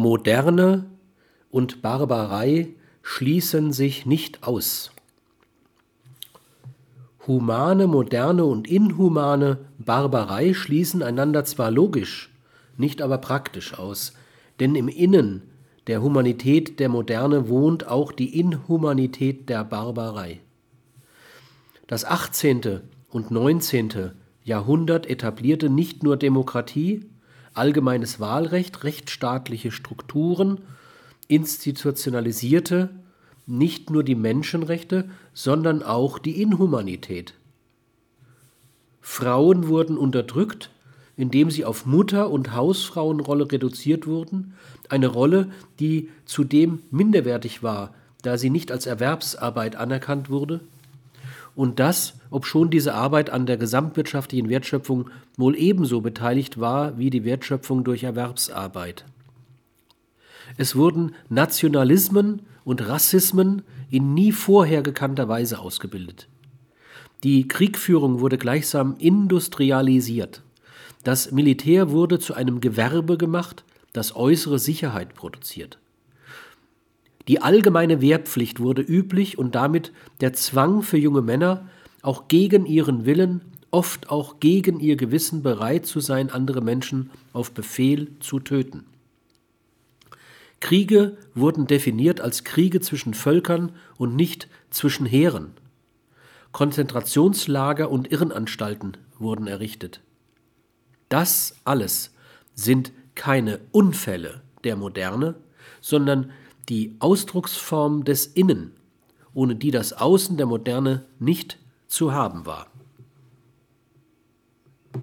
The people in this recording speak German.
Moderne und Barbarei schließen sich nicht aus. Humane, moderne und inhumane Barbarei schließen einander zwar logisch, nicht aber praktisch aus, denn im Innen der Humanität der Moderne wohnt auch die Inhumanität der Barbarei. Das 18. und 19. Jahrhundert etablierte nicht nur Demokratie, allgemeines Wahlrecht, rechtsstaatliche Strukturen, institutionalisierte nicht nur die Menschenrechte, sondern auch die Inhumanität. Frauen wurden unterdrückt, indem sie auf Mutter- und Hausfrauenrolle reduziert wurden, eine Rolle, die zudem minderwertig war, da sie nicht als Erwerbsarbeit anerkannt wurde, und das, obschon diese Arbeit an der gesamtwirtschaftlichen Wertschöpfung wohl ebenso beteiligt war wie die Wertschöpfung durch Erwerbsarbeit. Es wurden Nationalismen und Rassismen in nie vorher gekannter Weise ausgebildet. Die Kriegführung wurde gleichsam industrialisiert. Das Militär wurde zu einem Gewerbe gemacht, das äußere Sicherheit produziert. Die allgemeine Wehrpflicht wurde üblich und damit der Zwang für junge Männer, auch gegen ihren Willen, oft auch gegen ihr Gewissen bereit zu sein, andere Menschen auf Befehl zu töten. Kriege wurden definiert als Kriege zwischen Völkern und nicht zwischen Heeren. Konzentrationslager und Irrenanstalten wurden errichtet. Das alles sind keine Unfälle der Moderne, sondern die Ausdrucksform des Innen, ohne die das Außen der Moderne nicht zu haben war.